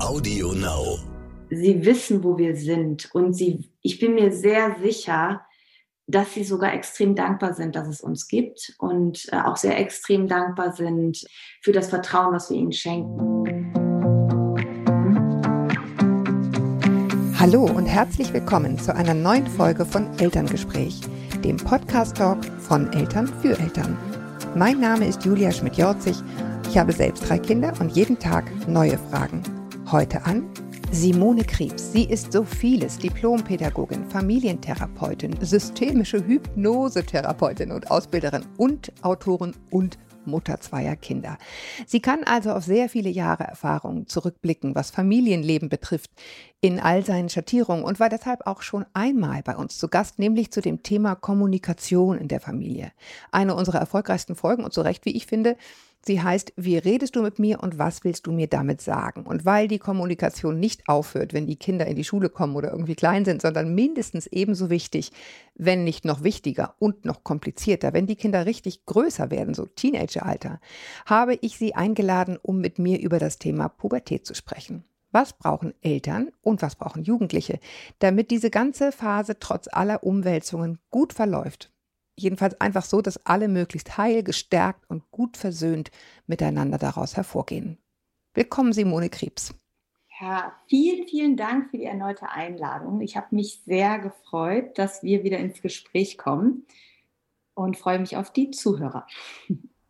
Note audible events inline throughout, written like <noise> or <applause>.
Audio Now. Sie wissen, wo wir sind und sie, ich bin mir sehr sicher, dass sie sogar extrem dankbar sind, dass es uns gibt und äh, auch sehr extrem dankbar sind für das Vertrauen, was wir ihnen schenken. Hallo und herzlich willkommen zu einer neuen Folge von Elterngespräch, dem Podcast-Talk von Eltern für Eltern. Mein Name ist Julia Schmidt-Jorzig. Ich habe selbst drei Kinder und jeden Tag neue Fragen. Heute an Simone Kriebs. Sie ist so vieles. Diplompädagogin, Familientherapeutin, systemische Hypnosetherapeutin und Ausbilderin und Autorin und Mutter zweier Kinder. Sie kann also auf sehr viele Jahre Erfahrung zurückblicken, was Familienleben betrifft, in all seinen Schattierungen und war deshalb auch schon einmal bei uns zu Gast, nämlich zu dem Thema Kommunikation in der Familie. Eine unserer erfolgreichsten Folgen und zu Recht, wie ich finde, Sie heißt, wie redest du mit mir und was willst du mir damit sagen? Und weil die Kommunikation nicht aufhört, wenn die Kinder in die Schule kommen oder irgendwie klein sind, sondern mindestens ebenso wichtig, wenn nicht noch wichtiger und noch komplizierter, wenn die Kinder richtig größer werden, so Teenageralter, habe ich sie eingeladen, um mit mir über das Thema Pubertät zu sprechen. Was brauchen Eltern und was brauchen Jugendliche, damit diese ganze Phase trotz aller Umwälzungen gut verläuft? Jedenfalls einfach so, dass alle möglichst heil, gestärkt und gut versöhnt miteinander daraus hervorgehen. Willkommen, Simone Krebs. Ja, vielen, vielen Dank für die erneute Einladung. Ich habe mich sehr gefreut, dass wir wieder ins Gespräch kommen und freue mich auf die Zuhörer.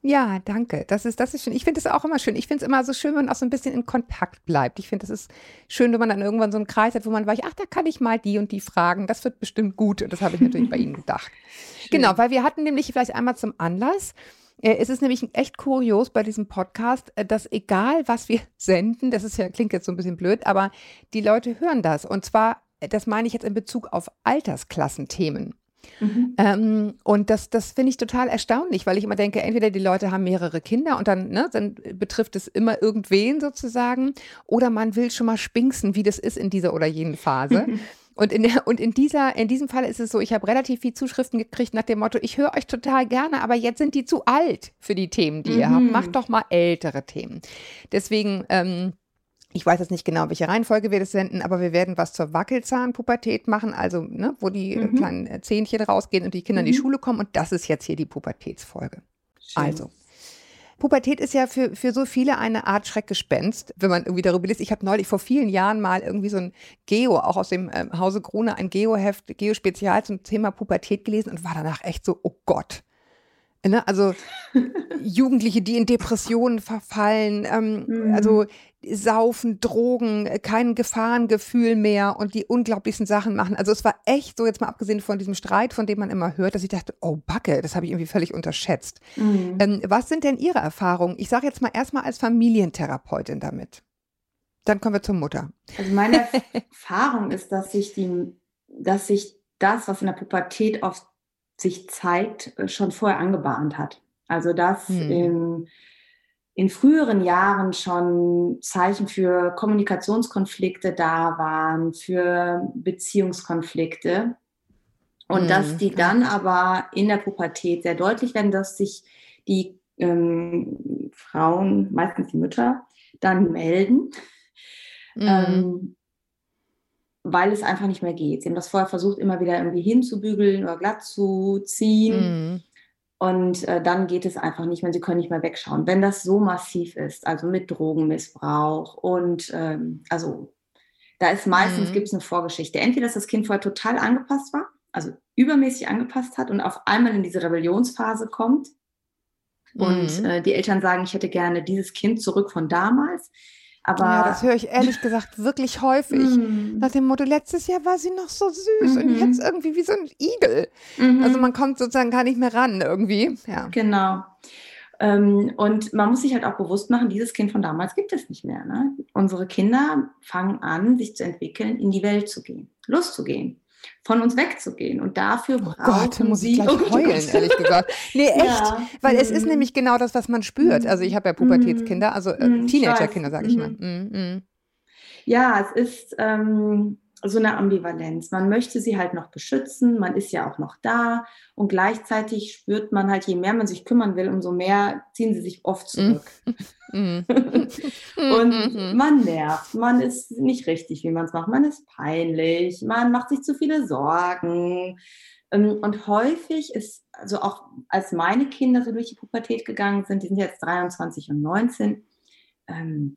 Ja, danke. Das ist, das ist schön. Ich finde es auch immer schön. Ich finde es immer so schön, wenn man auch so ein bisschen in Kontakt bleibt. Ich finde, es ist schön, wenn man dann irgendwann so einen Kreis hat, wo man weiß, ach, da kann ich mal die und die fragen. Das wird bestimmt gut. Und das habe ich natürlich bei Ihnen gedacht. <laughs> Schön. Genau, weil wir hatten nämlich vielleicht einmal zum Anlass, äh, es ist nämlich echt kurios bei diesem Podcast, äh, dass egal was wir <laughs> senden, das ist ja, klingt jetzt so ein bisschen blöd, aber die Leute hören das. Und zwar, äh, das meine ich jetzt in Bezug auf Altersklassenthemen. Mhm. Ähm, und das, das finde ich total erstaunlich, weil ich immer denke, entweder die Leute haben mehrere Kinder und dann, ne, dann betrifft es immer irgendwen sozusagen, oder man will schon mal spinksen, wie das ist in dieser oder jenen Phase. <laughs> Und in, der, und in, dieser, in diesem Fall ist es so, ich habe relativ viel Zuschriften gekriegt nach dem Motto, ich höre euch total gerne, aber jetzt sind die zu alt für die Themen, die mhm. ihr habt. Mhm. Macht doch mal ältere Themen. Deswegen ähm, ich weiß jetzt nicht genau, welche Reihenfolge wir das senden, aber wir werden was zur Wackelzahnpubertät machen, also ne, wo die äh, mhm. kleinen äh, Zähnchen rausgehen und die Kinder mhm. in die mhm. Schule kommen. Und das ist jetzt hier die Pubertätsfolge. Schön. Also. Pubertät ist ja für, für so viele eine Art Schreckgespenst, wenn man irgendwie darüber liest. Ich habe neulich vor vielen Jahren mal irgendwie so ein Geo, auch aus dem ähm, Hause Krone, ein Geo-Heft, Geo-Spezial zum Thema Pubertät gelesen und war danach echt so, oh Gott. Ne? Also <laughs> Jugendliche, die in Depressionen verfallen, ähm, mhm. also Saufen, Drogen, kein Gefahrengefühl mehr und die unglaublichsten Sachen machen. Also es war echt so, jetzt mal abgesehen von diesem Streit, von dem man immer hört, dass ich dachte, oh Backe, das habe ich irgendwie völlig unterschätzt. Mhm. Ähm, was sind denn Ihre Erfahrungen? Ich sage jetzt mal erstmal als Familientherapeutin damit. Dann kommen wir zur Mutter. Also meine <laughs> Erfahrung ist, dass sich die, dass sich das, was in der Pubertät oft sich zeigt, äh, schon vorher angebahnt hat. Also dass hm. in, in früheren Jahren schon Zeichen für Kommunikationskonflikte da waren, für Beziehungskonflikte. Und hm. dass die dann aber in der Pubertät sehr deutlich werden, dass sich die ähm, Frauen, meistens die Mütter, dann melden. Mhm. Ähm, weil es einfach nicht mehr geht. Sie haben das vorher versucht, immer wieder irgendwie hinzubügeln oder glatt zu ziehen. Mhm. Und äh, dann geht es einfach nicht mehr, sie können nicht mehr wegschauen. Wenn das so massiv ist, also mit Drogenmissbrauch und ähm, also da ist meistens, mhm. gibt es eine Vorgeschichte. Entweder, dass das Kind vorher total angepasst war, also übermäßig angepasst hat und auf einmal in diese Rebellionsphase kommt. Und mhm. äh, die Eltern sagen, ich hätte gerne dieses Kind zurück von damals. Aber ja, das höre ich ehrlich gesagt wirklich häufig. Mm. Nach dem Motto, letztes Jahr war sie noch so süß mm und mhm. jetzt irgendwie wie so ein Igel. Mm Also man kommt sozusagen gar nicht mehr ran irgendwie. Ja. Genau. Ähm, und man muss sich halt auch bewusst machen, dieses Kind von damals gibt es nicht mehr. Ne? Unsere Kinder fangen an, sich zu entwickeln, in die Welt zu gehen, loszugehen von uns wegzugehen. Und dafür oh Gott, muss ich gleich <laughs> oh heulen, ehrlich gesagt. Nee, <laughs> echt. Ja. Weil mhm. es ist mhm. nämlich genau das, was man spürt. Also ich habe ja Pubertätskinder, also äh, mhm. Teenagerkinder, sage ich mal. Mhm. Ja, es ist, ähm, so eine Ambivalenz. Man möchte sie halt noch beschützen, man ist ja auch noch da und gleichzeitig spürt man halt, je mehr man sich kümmern will, umso mehr ziehen sie sich oft zurück. <laughs> Mm. <laughs> und man nervt, man ist nicht richtig, wie man es macht, man ist peinlich, man macht sich zu viele Sorgen. Ähm, und häufig ist, also auch als meine Kinder so durch die Pubertät gegangen sind, die sind jetzt 23 und 19, ähm,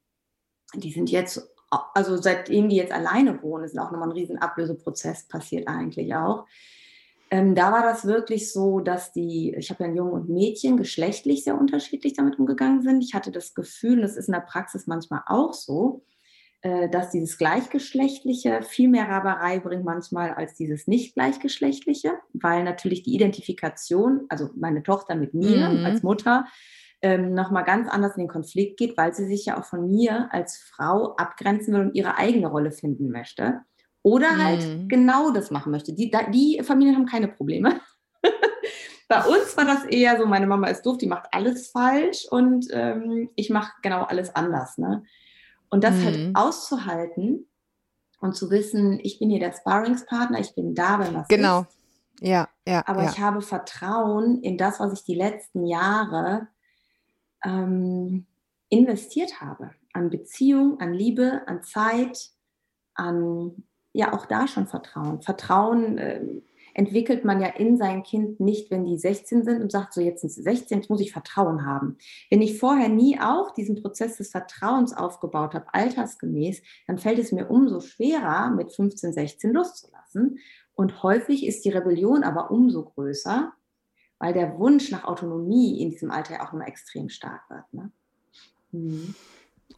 die sind jetzt also seitdem die jetzt alleine wohnen, ist auch nochmal ein riesen Ablöseprozess passiert eigentlich auch. Ähm, da war das wirklich so, dass die, ich habe ja ein Jungen und Mädchen, geschlechtlich sehr unterschiedlich damit umgegangen sind. Ich hatte das Gefühl, das ist in der Praxis manchmal auch so, äh, dass dieses Gleichgeschlechtliche viel mehr Raberei bringt manchmal als dieses Nicht-Gleichgeschlechtliche, weil natürlich die Identifikation, also meine Tochter mit mir mhm. als Mutter, ähm, nochmal ganz anders in den Konflikt geht, weil sie sich ja auch von mir als Frau abgrenzen will und ihre eigene Rolle finden möchte. Oder halt mhm. genau das machen möchte. Die, die Familien haben keine Probleme. <laughs> Bei uns war das eher so, meine Mama ist doof, die macht alles falsch und ähm, ich mache genau alles anders. Ne? Und das halt mhm. halt auszuhalten und zu wissen, ich bin hier der Sparringspartner, ich bin da, wenn was genau. ist. Genau. Ja, ja. Aber ja. ich habe Vertrauen in das, was ich die letzten Jahre ähm, investiert habe. An Beziehung, an Liebe, an Zeit, an ja auch da schon Vertrauen. Vertrauen äh, entwickelt man ja in sein Kind nicht, wenn die 16 sind und sagt, so jetzt sind sie 16, jetzt muss ich Vertrauen haben. Wenn ich vorher nie auch diesen Prozess des Vertrauens aufgebaut habe, altersgemäß, dann fällt es mir umso schwerer, mit 15, 16 loszulassen. Und häufig ist die Rebellion aber umso größer, weil der Wunsch nach Autonomie in diesem Alter ja auch immer extrem stark wird. Ne? Mhm.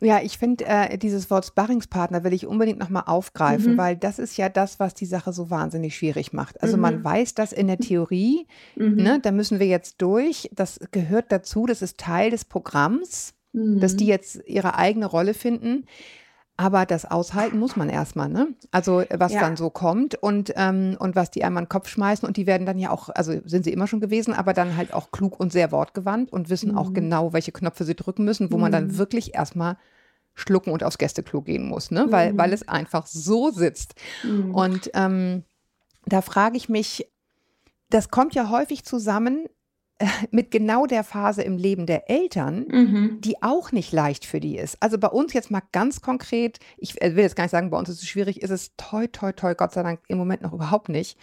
Ja, ich finde, äh, dieses Wort Sparringspartner will ich unbedingt nochmal aufgreifen, mhm. weil das ist ja das, was die Sache so wahnsinnig schwierig macht. Also mhm. man weiß das in der Theorie, mhm. ne, da müssen wir jetzt durch, das gehört dazu, das ist Teil des Programms, dass die mhm. jetzt ihre eigene Rolle finden. Aber das aushalten muss man erstmal, ne? Also was ja. dann so kommt und, ähm, und was die einmal in den Kopf schmeißen und die werden dann ja auch, also sind sie immer schon gewesen, aber dann halt auch klug und sehr wortgewandt und wissen mhm. auch genau, welche Knöpfe sie drücken müssen, wo mhm. man dann mhm. wirklich erstmal schlucken und aufs Gästeklo gehen muss, ne? Weil, mhm. weil es einfach so sitzt. Mhm. Und ähm, da frage ich mich, das kommt ja häufig zusammen, <laughs> mit genau der Phase im Leben der Eltern, mhm. die auch nicht leicht für die ist. Also bei uns jetzt mal ganz konkret, ich will jetzt gar nicht sagen, bei uns ist es schwierig, ist es toi, toi, toi, Gott sei Dank im Moment noch überhaupt nicht.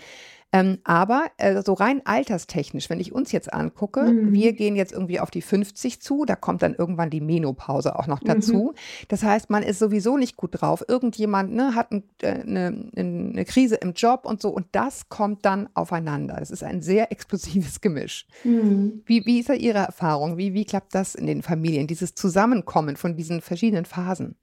Ähm, aber äh, so rein alterstechnisch, wenn ich uns jetzt angucke, mhm. wir gehen jetzt irgendwie auf die 50 zu, da kommt dann irgendwann die Menopause auch noch dazu. Mhm. Das heißt, man ist sowieso nicht gut drauf. Irgendjemand ne, hat ein, äh, eine, eine, Krise im Job und so und das kommt dann aufeinander. Das ist ein sehr explosives Gemisch. Mhm. Wie, wie ist da Ihre Erfahrung? Wie, wie klappt das in den Familien, dieses Zusammenkommen von diesen verschiedenen Phasen?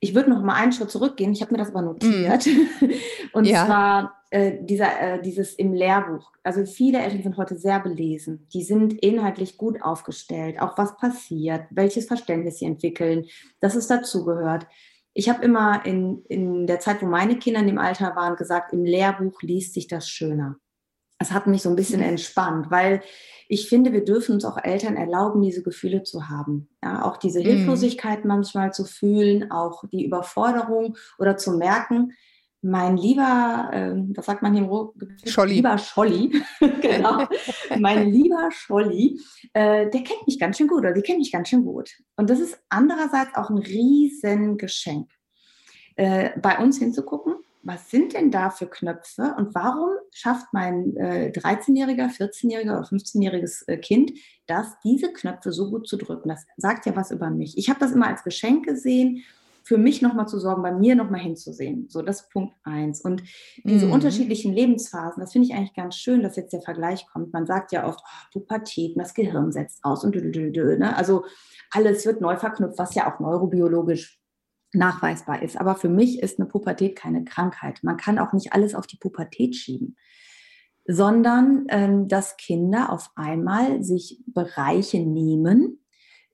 Ich würde noch mal einen Schritt zurückgehen. Ich habe mir das aber notiert. Mhm. <laughs> Und ja. zwar äh, dieser, äh, dieses im Lehrbuch. Also viele Eltern sind heute sehr belesen. Die sind inhaltlich gut aufgestellt, auch was passiert, welches Verständnis sie entwickeln, dass es dazugehört. Ich habe immer in, in der Zeit, wo meine Kinder in dem Alter waren, gesagt, im Lehrbuch liest sich das schöner. Es hat mich so ein bisschen mhm. entspannt, weil ich finde, wir dürfen uns auch Eltern erlauben, diese Gefühle zu haben. Ja, auch diese mhm. Hilflosigkeit mm. manchmal zu fühlen, auch die Überforderung oder zu merken, mein lieber, äh, was sagt man hier im Ruhrgebiet? Scholli. Lieber Scholli, <laughs> genau. <laughs> mein lieber Scholli, äh, der kennt mich ganz schön gut oder die kennt mich ganz schön gut. Und das ist andererseits auch ein Riesengeschenk, äh, bei uns hinzugucken was sind denn da für Knöpfe und warum schafft mein äh, 13-jähriger, 14-jähriger oder 15-jähriges äh, Kind das, diese Knöpfe so gut zu drücken? Das sagt ja was über mich. Ich habe das immer als Geschenk gesehen, für mich nochmal zu sorgen, bei mir nochmal hinzusehen. So, das ist Punkt eins. Und diese mhm. unterschiedlichen Lebensphasen, das finde ich eigentlich ganz schön, dass jetzt der Vergleich kommt. Man sagt ja oft, oh, Pubertät, das Gehirn setzt aus und dü, dü, dü, ne? Also alles wird neu verknüpft, was ja auch neurobiologisch nachweisbar ist. Aber für mich ist eine Pubertät keine Krankheit. Man kann auch nicht alles auf die Pubertät schieben, sondern ähm, dass Kinder auf einmal sich Bereiche nehmen,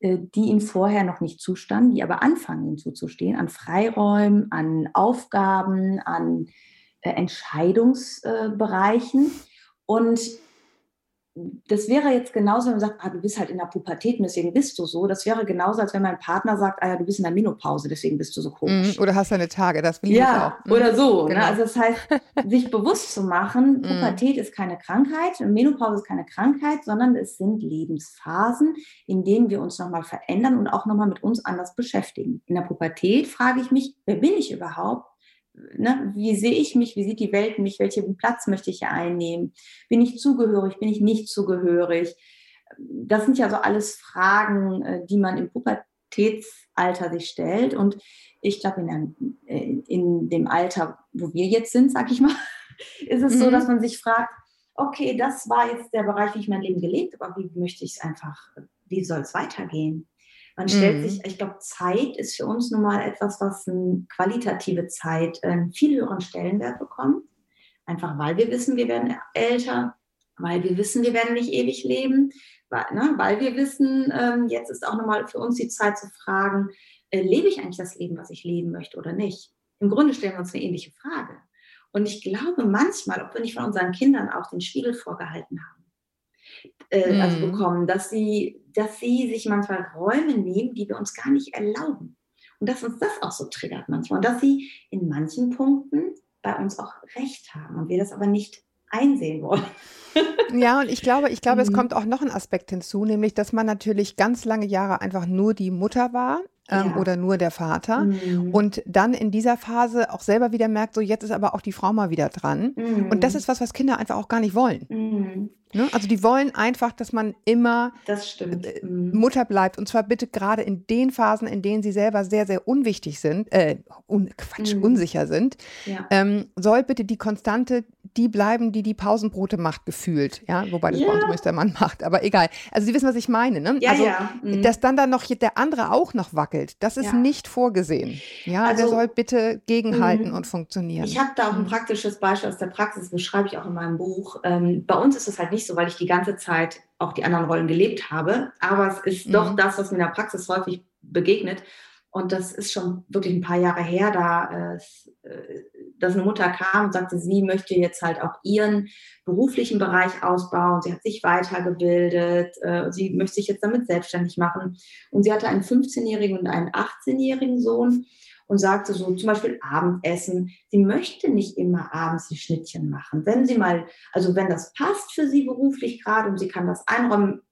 äh, die ihnen vorher noch nicht zustanden, die aber anfangen ihnen zuzustehen, an Freiräumen, an Aufgaben, an äh, Entscheidungsbereichen. und das wäre jetzt genauso, wenn man sagt, ah, du bist halt in der Pubertät und deswegen bist du so. Das wäre genauso, als wenn mein Partner sagt, ah ja, du bist in der Menopause, deswegen bist du so komisch. Mm, oder hast deine Tage, das will ich ja, auch. Mm, oder so. Ne? Genau. Ne? Also das heißt, <laughs> sich bewusst zu machen, mm. Pubertät ist keine Krankheit, Menopause ist keine Krankheit, sondern es sind Lebensphasen, in denen wir uns nochmal verändern und auch nochmal mit uns anders beschäftigen. In der Pubertät frage ich mich, wer bin ich überhaupt? Ne, wie sehe ich mich, wie sieht die Welt mich, welchen Platz möchte ich hier einnehmen, bin ich zugehörig, bin ich nicht zugehörig. Das sind ja so alles Fragen, äh, die man im Pubertätsalter sich stellt. Und ich glaube, in, äh, in, dem Alter, wo wir jetzt sind, sag ich mal, <laughs> ist es mhm. so, dass man sich fragt, okay, das war jetzt der Bereich, wie ich mein Leben gelebt habe, aber wie möchte ich es einfach, wie soll es weitergehen? Man stellt mhm. sich, ich glaube, Zeit ist für uns nun mal etwas, was eine qualitative Zeit einen viel höheren Stellenwert bekommt. Einfach weil wir wissen, wir werden älter, weil wir wissen, wir werden nicht ewig leben, weil, ne, weil wir wissen, ähm, jetzt ist auch nochmal für uns die Zeit zu fragen, äh, lebe ich eigentlich das Leben, was ich leben möchte oder nicht? Im Grunde stellen wir uns eine ähnliche Frage. Und ich glaube manchmal, ob wir nicht von unseren Kindern auch den Spiegel vorgehalten haben, äh, also mhm. bekommen, dass sie, dass sie sich manchmal Räume nehmen, die wir uns gar nicht erlauben. Und dass uns das auch so triggert manchmal. Und dass sie in manchen Punkten bei uns auch recht haben und wir das aber nicht einsehen wollen. <laughs> Ja, und ich glaube, ich glaube, es mhm. kommt auch noch ein Aspekt hinzu, nämlich, dass man natürlich ganz lange Jahre einfach nur die Mutter war ähm, ja. oder nur der Vater. Mhm. Und dann in dieser Phase auch selber wieder merkt, so jetzt ist aber auch die Frau mal wieder dran. Mhm. Und das ist was, was Kinder einfach auch gar nicht wollen. Ne? Also die wollen einfach, dass man immer äh, mhm. Mutter bleibt. Und zwar bitte gerade in den Phasen, in denen sie selber sehr, sehr unwichtig sind, äh, un, Quatsch, mhm. unsicher sind, ja. ähm, soll bitte die Konstante die bleiben, die die Pausenbrote macht, gefühlt. Ja, wobei das ja. bei der Mann macht, aber egal. Also Sie wissen, was ich meine. Ne? Ja, also, ja. Mhm. dass dann da noch der andere auch noch wackelt, das ist ja. nicht vorgesehen. Ja, also, der soll bitte gegenhalten mhm. und funktionieren. Ich habe da auch ein mhm. praktisches Beispiel aus der Praxis, das beschreibe ich auch in meinem Buch. Ähm, bei uns ist es halt nicht so, weil ich die ganze Zeit auch die anderen Rollen gelebt habe, aber es ist mhm. doch das, was mir in der Praxis häufig begegnet. Und das ist schon wirklich ein paar Jahre her, da, äh, äh, dass eine Mutter kam und sagte, sie möchte jetzt halt auch ihren beruflichen Bereich ausbauen. Sie hat sich weitergebildet. Äh, sie möchte sich jetzt damit selbstständig machen. Und sie hatte einen 15-jährigen und einen 18-jährigen Sohn und sagte so zum Beispiel Abendessen. Sie möchte nicht immer abends die Schnittchen machen. Wenn sie mal, also wenn das passt für sie beruflich gerade und sie kann das einräumen,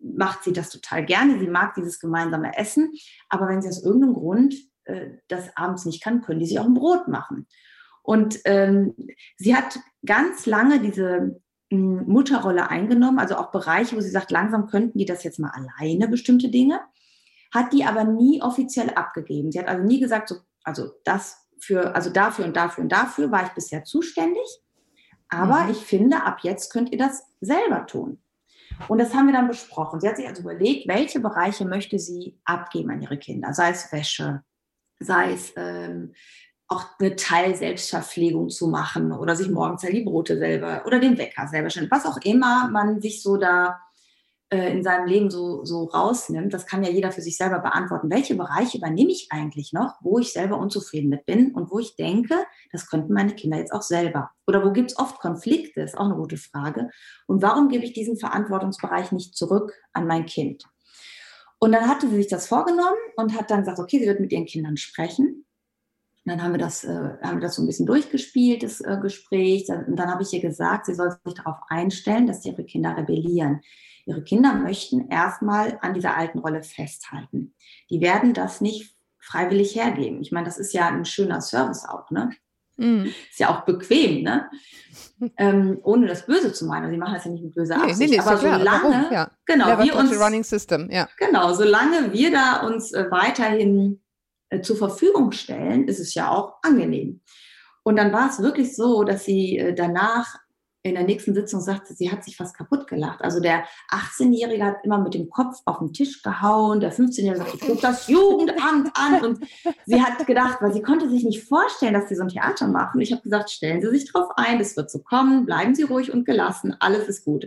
macht sie das total gerne. Sie mag dieses gemeinsame Essen. Aber wenn sie aus irgendeinem Grund äh, das abends nicht kann, können die sich auch ein Brot machen. Und ähm, sie hat ganz lange diese hm, Mutterrolle eingenommen, also auch Bereiche, wo sie sagt, langsam könnten die das jetzt mal alleine, bestimmte Dinge, hat die aber nie offiziell abgegeben. Sie hat also nie gesagt, so, also das für, also dafür und dafür und dafür war ich bisher zuständig. Aber mhm. ich finde, ab jetzt könnt ihr das selber tun. Und das haben wir dann besprochen. Sie hat sich also überlegt, welche Bereiche möchte sie abgeben an ihre Kinder, sei es Wäsche, sei es ähm, auch eine Teil-Selbstverpflegung zu machen oder sich morgens die Brote selber oder den Wecker selber stellen, was auch immer man sich so da äh, in seinem Leben so, so rausnimmt, das kann ja jeder für sich selber beantworten. Welche Bereiche übernehme ich eigentlich noch, wo ich selber unzufrieden mit bin und wo ich denke, das könnten meine Kinder jetzt auch selber? Oder wo gibt es oft Konflikte, ist auch eine gute Frage. Und warum gebe ich diesen Verantwortungsbereich nicht zurück an mein Kind? Und dann hatte sie sich das vorgenommen und hat dann gesagt, okay, sie wird mit ihren Kindern sprechen. Und dann haben wir das, äh, haben wir das so ein bisschen durchgespielt, das äh, Gespräch. Und dann habe ich ihr gesagt, sie soll sich darauf einstellen, dass ihre Kinder rebellieren. Ihre Kinder möchten erstmal an dieser alten Rolle festhalten. Die werden das nicht freiwillig hergeben. Ich meine, das ist ja ein schöner Service auch, ne? Mm. Ist ja auch bequem, ne? ähm, ohne das Böse zu meinen. Also, sie machen das ja nicht mit böser Absicht. Nee, nee, aber ja solange, ja. genau, wir uns, running system, ja. Genau, solange wir da uns äh, weiterhin äh, zur Verfügung stellen, ist es ja auch angenehm. Und dann war es wirklich so, dass sie äh, danach in der nächsten Sitzung sagte, sie hat sich fast kaputt gelacht. Also der 18-Jährige hat immer mit dem Kopf auf den Tisch gehauen, der 15-Jährige sagt, ich rufe das Jugendamt an. Und sie hat gedacht, weil sie konnte sich nicht vorstellen, dass sie so ein Theater machen. Ich habe gesagt, stellen Sie sich drauf ein, das wird so kommen, bleiben Sie ruhig und gelassen, alles ist gut.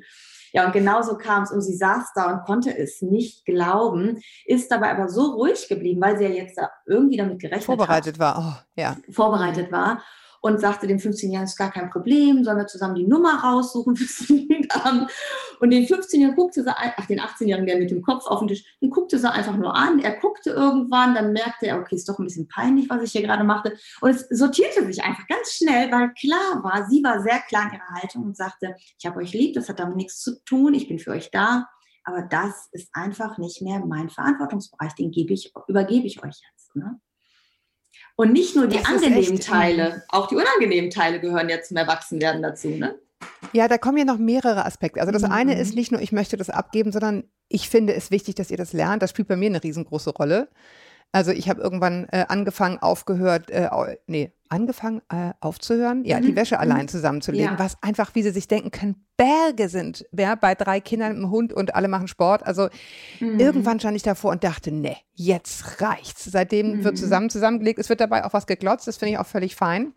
Ja, und genauso kam es und sie saß da und konnte es nicht glauben, ist dabei aber so ruhig geblieben, weil sie ja jetzt da irgendwie damit gerechnet vorbereitet hat. war. Oh, ja. Vorbereitet war und sagte dem 15-Jährigen, ist gar kein Problem, sollen wir zusammen die Nummer raussuchen <laughs> fürs Jugendamt. Und den 15-Jährigen guckte sie, ach, den 18-Jährigen, der mit dem Kopf auf den Tisch, den guckte sie einfach nur an. Er guckte irgendwann, dann merkte er, okay, ist doch ein bisschen peinlich, was ich hier gerade machte. Und es sortierte sich einfach ganz schnell, weil klar war, sie war sehr klar in ihrer Haltung und sagte, ich habe euch lieb, das hat damit nichts zu tun, ich bin für euch da. Aber das ist einfach nicht mehr mein Verantwortungsbereich, den gebe ich, übergebe ich euch jetzt. Ne? Und nicht nur die das angenehmen Teile, auch die unangenehmen Teile gehören ja zum Erwachsenwerden dazu. Ne? Ja, da kommen ja noch mehrere Aspekte. Also das mhm. eine ist nicht nur, ich möchte das abgeben, sondern ich finde es wichtig, dass ihr das lernt. Das spielt bei mir eine riesengroße Rolle. Also ich habe irgendwann äh, angefangen, aufgehört, äh, nee, angefangen äh, aufzuhören, ja, mhm. die Wäsche allein mhm. zusammenzulegen, ja. was einfach, wie sie sich denken können, Berge sind, ja, bei drei Kindern, einem Hund und alle machen Sport. Also mhm. irgendwann stand ich davor und dachte, nee, jetzt reicht's. Seitdem mhm. wird zusammen zusammengelegt. Es wird dabei auch was geglotzt, das finde ich auch völlig fein.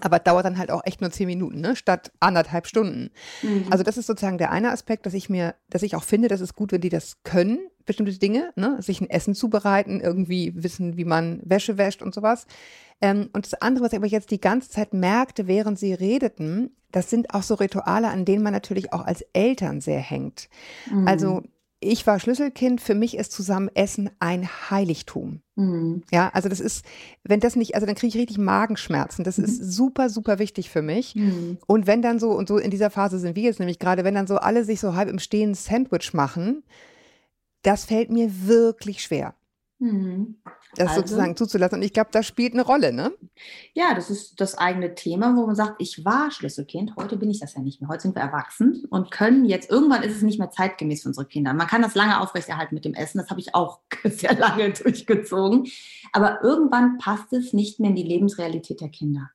Aber dauert dann halt auch echt nur zehn Minuten, ne? statt anderthalb Stunden. Mhm. Also das ist sozusagen der eine Aspekt, dass ich mir, dass ich auch finde, dass es gut, wenn die das können, bestimmte Dinge, ne? sich ein Essen zubereiten, irgendwie wissen, wie man Wäsche wäscht und sowas. Ähm, und das andere, was ich aber jetzt die ganze Zeit merkte, während sie redeten, das sind auch so Rituale, an denen man natürlich auch als Eltern sehr hängt. Mhm. Also ich war Schlüsselkind, für mich ist zusammen Essen ein Heiligtum. Mhm. Ja, also das ist, wenn das nicht, also dann kriege ich richtig Magenschmerzen. Das mhm. ist super, super wichtig für mich. Mhm. Und wenn dann so, und so in dieser Phase sind wir jetzt nämlich gerade, wenn dann so alle sich so halb im Stehen Sandwich machen, das fällt mir wirklich schwer. Mhm. Das also, sozusagen zuzulassen. Und ich glaube, das spielt eine Rolle, ne? Ja, das ist das eigene Thema, wo man sagt, ich war Schlüsselkind, heute bin ich das ja nicht mehr. Heute sind wir erwachsen und können jetzt, irgendwann ist es nicht mehr zeitgemäß für unsere Kinder. Man kann das lange aufrechterhalten mit dem Essen, das habe ich auch <laughs> sehr lange durchgezogen. Aber irgendwann passt es nicht mehr in die Lebensrealität der Kinder,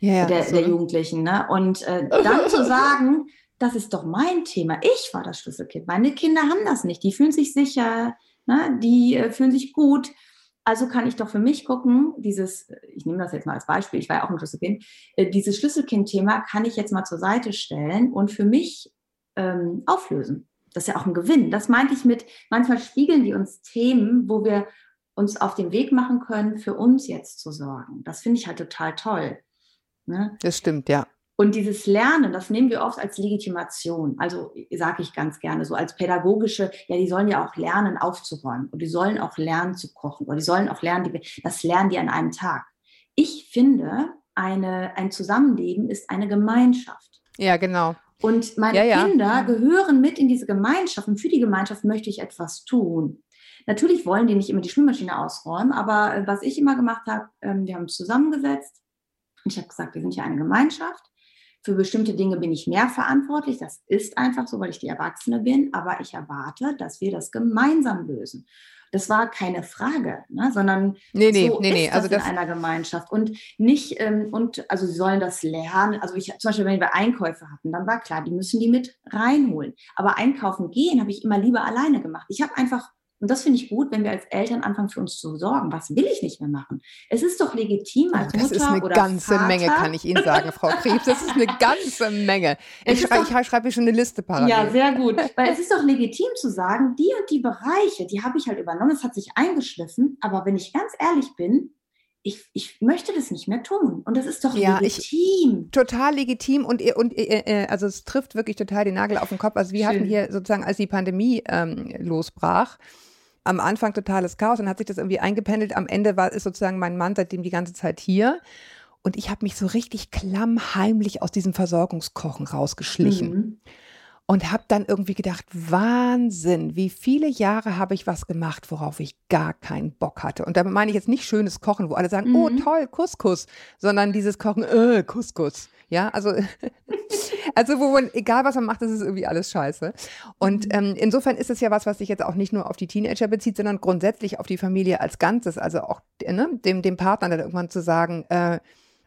ja, der, so. der Jugendlichen. Ne? Und äh, dann zu <laughs> sagen, das ist doch mein Thema. Ich war das Schlüsselkind. Meine Kinder haben das nicht. Die fühlen sich sicher, Ne? Die äh, fühlen sich gut. Also kann ich doch für mich gucken, dieses, ich nehme das jetzt mal als Beispiel, ich war ja auch ein Schlüsselkind, äh, dieses Schlüsselkind-Thema kann ich jetzt mal zur Seite stellen und für mich ähm, auflösen. Das ist ja auch ein Gewinn. Das meinte ich mit, manchmal spiegeln die uns Themen, wo wir uns auf den Weg machen können, für uns jetzt zu sorgen. Das finde ich halt total toll. Ne? Das stimmt, ja. Und dieses Lernen, das nehmen wir oft als Legitimation. Also sage ich ganz gerne so als pädagogische, ja, die sollen ja auch lernen, aufzuräumen und die sollen auch lernen zu kochen oder die sollen auch lernen, die, das lernen die an einem Tag. Ich finde, eine, ein Zusammenleben ist eine Gemeinschaft. Ja, genau. Und meine ja, ja. Kinder gehören mit in diese Gemeinschaft und für die Gemeinschaft möchte ich etwas tun. Natürlich wollen die nicht immer die Spülmaschine ausräumen, aber äh, was ich immer gemacht habe, ähm, wir haben uns zusammengesetzt und ich habe gesagt, wir sind hier eine Gemeinschaft für bestimmte Dinge bin ich mehr verantwortlich. Das ist einfach so, weil ich die Erwachsene bin. Aber ich erwarte, dass wir das gemeinsam lösen. Das war keine Frage, ne? sondern nee, nee, so nee, ist nee. Also das in einer Gemeinschaft und nicht ähm, und also sie sollen das lernen. Also ich zum Beispiel, wenn wir Einkäufe hatten, dann war klar, die müssen die mit reinholen. Aber einkaufen gehen habe ich immer lieber alleine gemacht. Ich habe einfach und das finde ich gut, wenn wir als Eltern anfangen, für uns zu sorgen. Was will ich nicht mehr machen? Es ist doch legitim als das Mutter Das ist eine oder ganze Vater. Menge, kann ich Ihnen sagen, Frau <laughs> Krebs. Das ist eine ganze Menge. Ich, schrei, ich schreibe schon eine Liste parallel. Ja, sehr gut. <laughs> Weil es ist doch legitim zu sagen, die und die Bereiche, die habe ich halt übernommen, es hat sich eingeschliffen. Aber wenn ich ganz ehrlich bin, ich, ich möchte das nicht mehr tun. Und das ist doch ja, legitim. Ich, total legitim und, und äh, äh, also es trifft wirklich total den Nagel auf den Kopf. Also wir Schön. hatten hier sozusagen, als die Pandemie ähm, losbrach, am Anfang totales Chaos, dann hat sich das irgendwie eingependelt. Am Ende war ist sozusagen mein Mann seitdem die ganze Zeit hier. Und ich habe mich so richtig klammheimlich aus diesem Versorgungskochen rausgeschlichen. Mhm. Und habe dann irgendwie gedacht, Wahnsinn, wie viele Jahre habe ich was gemacht, worauf ich gar keinen Bock hatte. Und damit meine ich jetzt nicht schönes Kochen, wo alle sagen, oh, mhm. oh toll, Couscous, sondern dieses Kochen, äh, Couscous. Ja, also, <laughs> also wo man, egal was man macht, das ist irgendwie alles scheiße. Und mhm. ähm, insofern ist es ja was, was sich jetzt auch nicht nur auf die Teenager bezieht, sondern grundsätzlich auf die Familie als Ganzes. Also auch ne, dem, dem Partner dann irgendwann zu sagen, äh,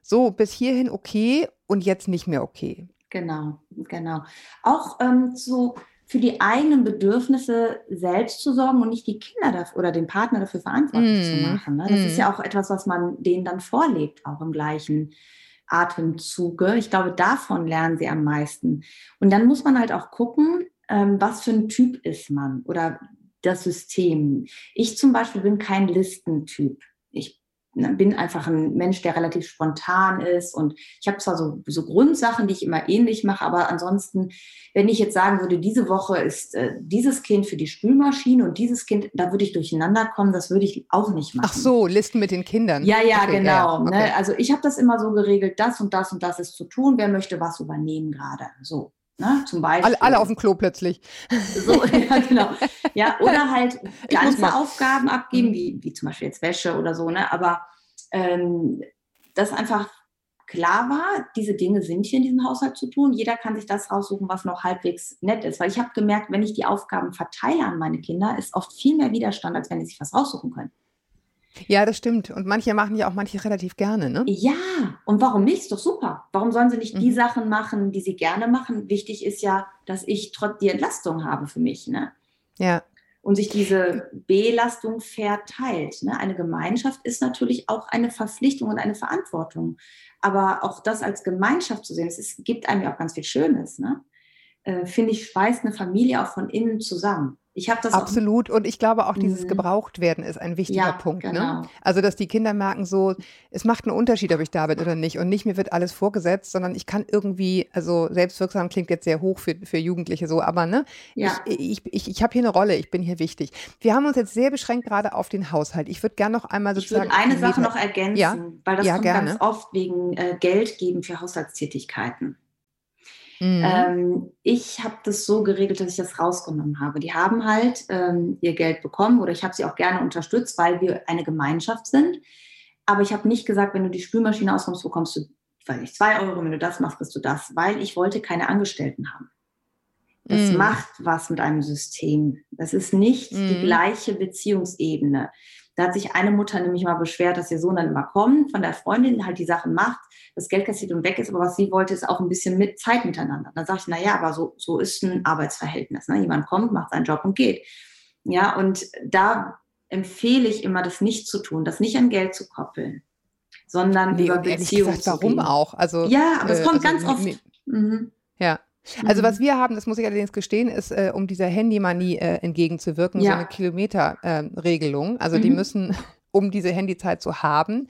so, bis hierhin okay und jetzt nicht mehr okay. Genau, genau. Auch ähm, zu für die eigenen Bedürfnisse selbst zu sorgen und nicht die Kinder dafür, oder den Partner dafür verantwortlich mm. zu machen. Ne? Das mm. ist ja auch etwas, was man denen dann vorlebt, auch im gleichen Atemzuge. Ich glaube, davon lernen sie am meisten. Und dann muss man halt auch gucken, ähm, was für ein Typ ist man oder das System. Ich zum Beispiel bin kein Listentyp. Ich bin einfach ein Mensch, der relativ spontan ist und ich habe zwar so, so Grundsachen, die ich immer ähnlich mache, aber ansonsten, wenn ich jetzt sagen würde, diese Woche ist äh, dieses Kind für die Spülmaschine und dieses Kind, da würde ich durcheinander kommen, das würde ich auch nicht machen. Ach so, Listen mit den Kindern. Ja, ja, okay, genau. Ja, ne? okay. ne? Also ich habe das immer so geregelt, das und das und das ist zu tun, wer möchte was übernehmen gerade. So. Ne, zum Beispiel. Alle, alle, auf dem Klo plötzlich. So, <laughs> ja, genau. <laughs> Ja, oder halt ganze Aufgaben abgeben, mhm. wie, wie zum Beispiel jetzt Wäsche oder so, ne? Aber ähm, dass einfach klar war, diese Dinge sind hier in diesem Haushalt zu tun. Jeder kann sich das raussuchen, was noch halbwegs nett ist. Weil ich habe gemerkt, wenn ich die Aufgaben verteile an meine Kinder, ist oft viel mehr Widerstand, als wenn sie sich was raussuchen können. Ja, das stimmt. Und manche machen ja auch manche relativ gerne, ne? Ja, und warum nicht? Ist doch super. Warum sollen sie nicht mhm. die Sachen machen, die sie gerne machen? Wichtig ist ja, dass ich trotz die Entlastung habe für mich, ne? Ja. Und sich diese Belastung verteilt. Ne? Eine Gemeinschaft ist natürlich auch eine Verpflichtung und eine Verantwortung. Aber auch das als Gemeinschaft zu sehen, es gibt einem ja auch ganz viel Schönes. Ne? Äh, Finde ich, schweißt eine Familie auch von innen zusammen. Ich habe das absolut und ich glaube auch dieses mhm. gebraucht werden ist ein wichtiger ja, Punkt. Ne? Genau. Ne? Also dass die Kinder merken so, es macht einen Unterschied, ob ich da bin oder nicht und nicht mir wird alles vorgesetzt, sondern ich kann irgendwie, also selbstwirksam klingt jetzt sehr hoch für, für Jugendliche so, aber ne, ja. ich, ich, ich, ich habe hier eine Rolle, ich bin hier wichtig. Wir haben uns jetzt sehr beschränkt gerade auf den Haushalt. Ich würde gerne noch einmal sozusagen. Ich eine Sache noch ergänzen, ja? weil das ja, kommt gerne. ganz oft wegen äh, Geld geben für Haushaltstätigkeiten. Mhm. Ähm, ich habe das so geregelt, dass ich das rausgenommen habe. Die haben halt ähm, ihr Geld bekommen oder ich habe sie auch gerne unterstützt, weil wir eine Gemeinschaft sind. Aber ich habe nicht gesagt, wenn du die Spülmaschine ausräumst, bekommst du, weiß ich, zwei Euro, wenn du das machst, kriegst du das, weil ich wollte keine Angestellten haben. Das mm. macht was mit einem System. Das ist nicht mm. die mhm. gleiche Beziehungsebene. Da hat sich eine Mutter nämlich mal beschwert, dass ihr Sohn dann immer kommt, von der Freundin halt die Sachen macht, das Geld kassiert und weg ist, aber was sie wollte, ist auch ein bisschen mit Zeit miteinander. Dann sage ich, na ja, aber so, so ist ein Arbeitsverhältnis. Ne? Jemand kommt, macht seinen Job und geht. Ja, und da empfehle ich immer, das nicht zu tun, das nicht an Geld zu koppeln, sondern nee, über Beziehungen Warum auch? Also, ja, aber es kommt also, ganz oft. Mhm. Ja, also was mhm. wir haben, das muss ich allerdings gestehen, ist, äh, um dieser Handymanie äh, entgegenzuwirken, ja. so eine Kilometerregelung. Äh, also mhm. die müssen, <laughs> um diese Handyzeit zu haben,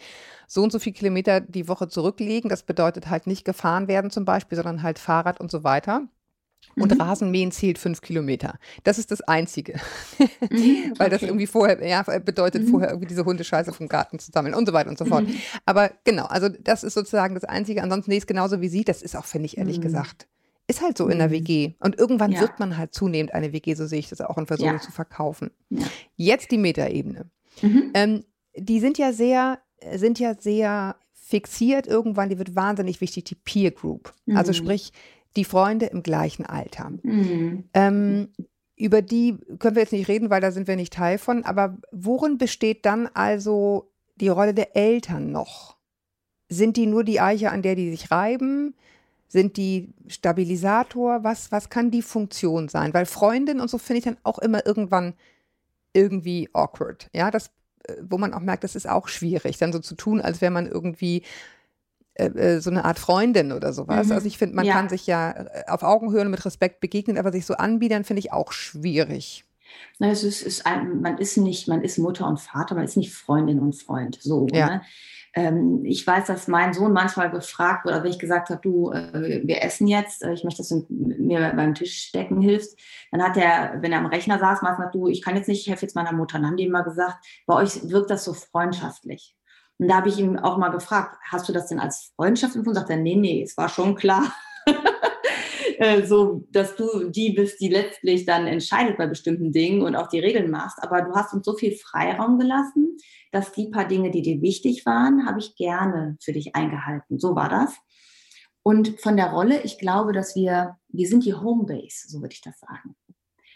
so und so viele Kilometer die Woche zurücklegen. Das bedeutet halt nicht gefahren werden zum Beispiel, sondern halt Fahrrad und so weiter. Und mhm. Rasenmähen zählt fünf Kilometer. Das ist das Einzige. Mhm, <laughs> Weil das irgendwie vorher, ja, bedeutet mhm. vorher irgendwie diese Hundescheiße vom Garten zu sammeln und so weiter und so fort. Mhm. Aber genau, also das ist sozusagen das Einzige. Ansonsten nee, ist genauso wie sie. Das ist auch, finde ich, ehrlich mhm. gesagt, ist halt so in der mhm. WG. Und irgendwann ja. wird man halt zunehmend eine WG, so sehe ich das auch, und versuchen ja. zu verkaufen. Ja. Jetzt die Metaebene. Mhm. Ähm, die sind ja sehr, sind ja sehr fixiert irgendwann, die wird wahnsinnig wichtig, die Peer Group. Also mhm. Also sprich, die Freunde im gleichen Alter. Mhm. Ähm, über die können wir jetzt nicht reden, weil da sind wir nicht Teil von. Aber worin besteht dann also die Rolle der Eltern noch? Sind die nur die Eiche, an der die sich reiben? Sind die Stabilisator? Was, was kann die Funktion sein? Weil Freundin und so finde ich dann auch immer irgendwann irgendwie awkward. Ja, das, äh, wo man auch merkt, das ist auch schwierig, dann so zu tun, als wäre man irgendwie äh, äh, so eine Art Freundin oder sowas. Mhm. Also ich finde, man ja. kann sich ja auf Augenhöhe und mit Respekt begegnen, aber sich so anbiedern, finde ich auch schwierig. Na, es ist, ist ein, man ist nicht, man ist Mutter und Vater, man ist nicht Freundin und Freund. So. Ja. Ne? Ähm, ich weiß, dass mein Sohn manchmal gefragt wurde, wenn ich gesagt habe, du, äh, wir essen jetzt, äh, ich möchte, dass du mir beim Tisch decken hilfst, dann hat er, wenn er am Rechner saß, mal gesagt, du, ich kann jetzt nicht, ich helfe jetzt meiner Mutter. Dann haben die immer gesagt, bei euch wirkt das so freundschaftlich. Und da habe ich ihm auch mal gefragt, hast du das denn als Freundschaft empfunden? Sagt er, nee, nee, es war schon klar. <laughs> Äh, so, dass du die bist, die letztlich dann entscheidet bei bestimmten Dingen und auch die Regeln machst. Aber du hast uns so viel Freiraum gelassen, dass die paar Dinge, die dir wichtig waren, habe ich gerne für dich eingehalten. So war das. Und von der Rolle, ich glaube, dass wir, wir sind die Homebase, so würde ich das sagen.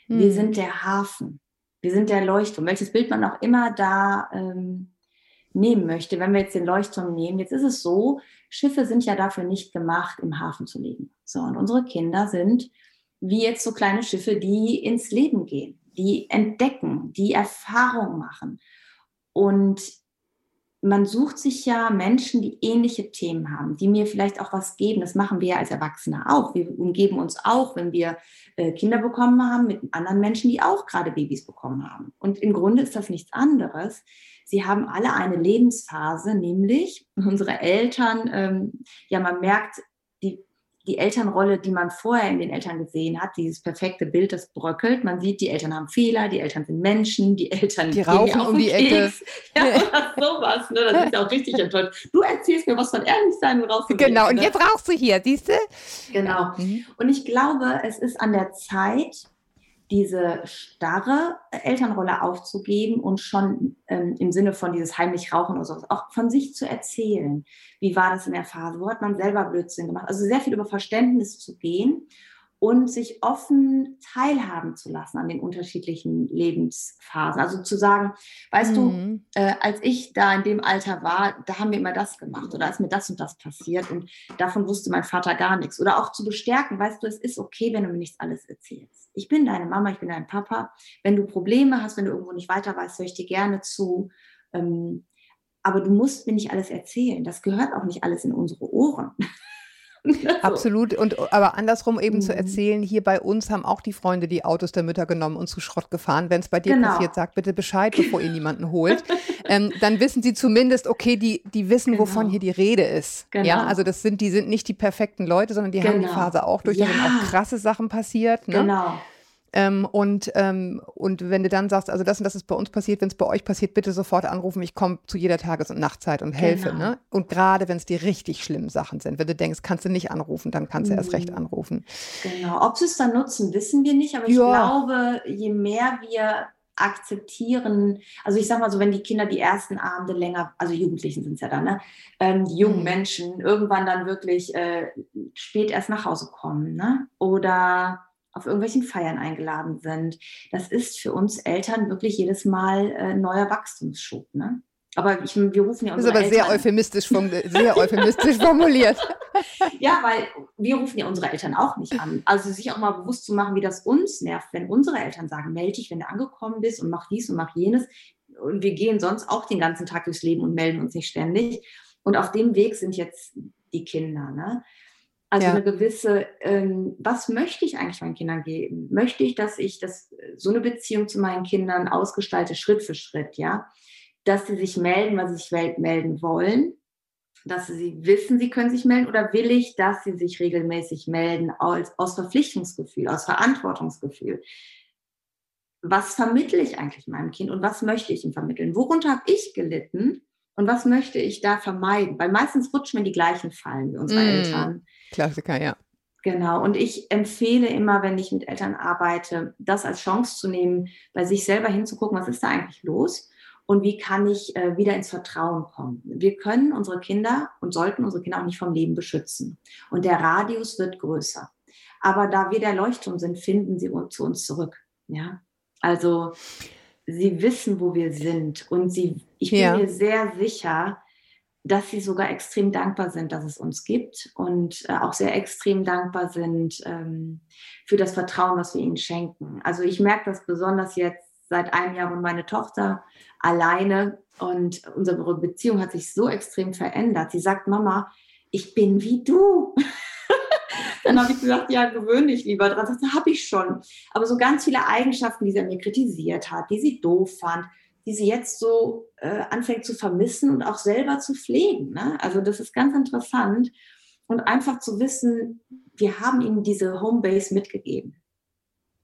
Hm. Wir sind der Hafen. Wir sind der Leuchtturm. Welches Bild man auch immer da ähm, nehmen möchte. Wenn wir jetzt den Leuchtturm nehmen, jetzt ist es so, Schiffe sind ja dafür nicht gemacht, im Hafen zu liegen. So, und unsere Kinder sind wie jetzt so kleine Schiffe, die ins Leben gehen, die entdecken, die Erfahrung machen. Und man sucht sich ja Menschen, die ähnliche Themen haben, die mir vielleicht auch was geben. Das machen wir ja als Erwachsene auch. Wir umgeben uns auch, wenn wir äh, Kinder bekommen haben, mit anderen Menschen, die auch gerade Babys bekommen haben. Und im Grunde ist das nichts anderes. Sie haben alle eine Lebensphase, nämlich unsere Eltern, ähm, ja, man merkt, die Elternrolle, die man vorher in den Eltern gesehen hat, dieses perfekte Bild, das bröckelt. Man sieht, die Eltern haben Fehler, die Eltern sind Menschen, die Eltern die rauchen um die Ecke. <laughs> Ja, oder sowas. Ne? Das ist auch richtig enttäuscht. Du erzählst mir was von Ehrlichsein und rauchst Genau, und ne? jetzt rauchst du hier, siehst du? Genau. Mhm. Und ich glaube, es ist an der Zeit, diese starre Elternrolle aufzugeben und schon ähm, im Sinne von dieses heimlich Rauchen oder so, auch von sich zu erzählen. Wie war das in der Phase? Wo hat man selber Blödsinn gemacht? Also sehr viel über Verständnis zu gehen und sich offen teilhaben zu lassen an den unterschiedlichen Lebensphasen. Also zu sagen, weißt mhm. du, äh, als ich da in dem Alter war, da haben wir immer das gemacht oder ist mir das und das passiert und davon wusste mein Vater gar nichts. Oder auch zu bestärken, weißt du, es ist okay, wenn du mir nichts alles erzählst. Ich bin deine Mama, ich bin dein Papa. Wenn du Probleme hast, wenn du irgendwo nicht weiter weißt, höre ich dir gerne zu. Ähm, aber du musst mir nicht alles erzählen. Das gehört auch nicht alles in unsere Ohren. <laughs> Absolut. Und aber andersrum eben mhm. zu erzählen, hier bei uns haben auch die Freunde die Autos der Mütter genommen und zu Schrott gefahren. Wenn es bei dir genau. passiert, sag bitte Bescheid, bevor ihr niemanden <laughs> holt. ähm, dann wissen sie zumindest, okay, die, die wissen, genau. wovon hier die Rede ist. Genau. Ja, also das sind, die sind nicht die perfekten Leute, sondern die haben die genau. Phase auch durch, ja. da sind auch krasse Sachen passiert. Ne? Genau. Ähm, und, ähm, und wenn du dann sagst, also das und das ist bei uns passiert, wenn es bei euch passiert, bitte sofort anrufen, ich komme zu jeder Tages- und Nachtzeit und helfe. Genau. Ne? Und gerade wenn es die richtig schlimmen Sachen sind, wenn du denkst, kannst du nicht anrufen, dann kannst du mhm. erst recht mhm. anrufen. Genau, ob sie es dann nutzen, wissen wir nicht, aber ich ja. glaube, je mehr wir akzeptieren, also ich sag mal so, wenn die Kinder die ersten Abende länger, also Jugendlichen sind es ja dann, ne? Ähm, die jungen mhm. Menschen irgendwann dann wirklich äh, spät erst nach Hause kommen, ne? Oder auf irgendwelchen Feiern eingeladen sind. Das ist für uns Eltern wirklich jedes Mal äh, neuer Wachstumsschub. Ne? Aber ich, wir rufen ja unsere Das ist aber Eltern, sehr euphemistisch, <laughs> sehr euphemistisch formuliert. ja, weil wir rufen ja unsere Eltern auch nicht an. Also sich auch mal bewusst zu machen, wie das uns nervt, wenn unsere Eltern sagen, melde dich, wenn du angekommen bist und mach dies und mach jenes. Und wir gehen sonst auch den ganzen Tag durchs Leben und melden uns nicht ständig. Und auf dem Weg sind jetzt die Kinder. Ne? Also ja. eine gewisse, ähm, was möchte ich eigentlich meinen Kindern geben? Möchte ich, dass ich das, so eine Beziehung zu meinen Kindern ausgestalte, Schritt für Schritt, ja? Dass sie sich melden, weil sie sich melden wollen, dass sie wissen, sie können sich melden, oder will ich, dass sie sich regelmäßig melden aus, aus Verpflichtungsgefühl, aus Verantwortungsgefühl? Was vermittle ich eigentlich meinem Kind und was möchte ich ihm vermitteln? Worunter habe ich gelitten? Und was möchte ich da vermeiden? Weil meistens rutschen mir die gleichen Fallen wie unsere mm, Eltern. Klassiker, ja. Genau. Und ich empfehle immer, wenn ich mit Eltern arbeite, das als Chance zu nehmen, bei sich selber hinzugucken, was ist da eigentlich los? Und wie kann ich äh, wieder ins Vertrauen kommen? Wir können unsere Kinder und sollten unsere Kinder auch nicht vom Leben beschützen. Und der Radius wird größer. Aber da wir der Leuchtturm sind, finden sie zu uns zurück. Ja. Also sie wissen, wo wir sind. Und sie, ich bin ja. mir sehr sicher, dass sie sogar extrem dankbar sind, dass es uns gibt und äh, auch sehr extrem dankbar sind ähm, für das Vertrauen, was wir ihnen schenken. Also ich merke das besonders jetzt seit einem Jahr und meine Tochter alleine und unsere Beziehung hat sich so extrem verändert. Sie sagt, Mama, ich bin wie du. <laughs> Dann habe ich gesagt, ja, gewöhn dich lieber dran. Das habe ich schon. Aber so ganz viele Eigenschaften, die sie an mir kritisiert hat, die sie doof fand, die sie jetzt so äh, anfängt zu vermissen und auch selber zu pflegen. Ne? Also das ist ganz interessant. Und einfach zu wissen, wir haben ihnen diese Homebase mitgegeben.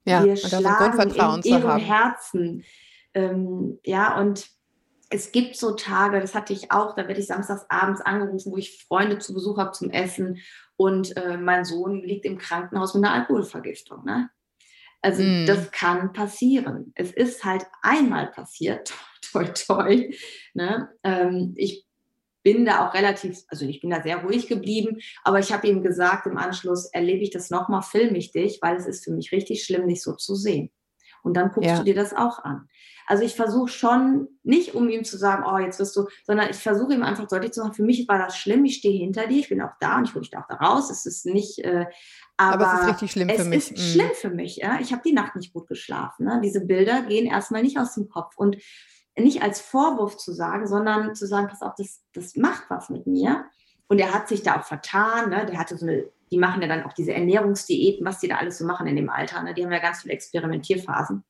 Ja, wir schlagen in ihrem Herzen. Ähm, ja, und es gibt so Tage, das hatte ich auch, da werde ich samstags abends angerufen, wo ich Freunde zu Besuch habe zum Essen und äh, mein Sohn liegt im Krankenhaus mit einer Alkoholvergiftung. Ne? Also mm. das kann passieren. Es ist halt einmal passiert, <laughs> toi toi. Ne? Ähm, ich bin da auch relativ, also ich bin da sehr ruhig geblieben, aber ich habe ihm gesagt, im Anschluss erlebe ich das nochmal, filme ich dich, weil es ist für mich richtig schlimm, dich so zu sehen. Und dann guckst ja. du dir das auch an. Also ich versuche schon, nicht um ihm zu sagen, oh, jetzt wirst du, sondern ich versuche ihm einfach deutlich zu machen, für mich war das schlimm, ich stehe hinter dir, ich bin auch da und ich hole dich da auch da raus. Es ist nicht, äh, aber, aber, es ist richtig schlimm für mich. Es ist mhm. schlimm für mich, ja. Ich habe die Nacht nicht gut geschlafen. Ne? Diese Bilder gehen erstmal nicht aus dem Kopf. Und nicht als Vorwurf zu sagen, sondern zu sagen, pass auf, das, das macht was mit mir. Und er hat sich da auch vertan, ne? der hatte so eine, die machen ja dann auch diese Ernährungsdiäten, was die da alles so machen in dem Alter, ne? die haben ja ganz viele Experimentierphasen.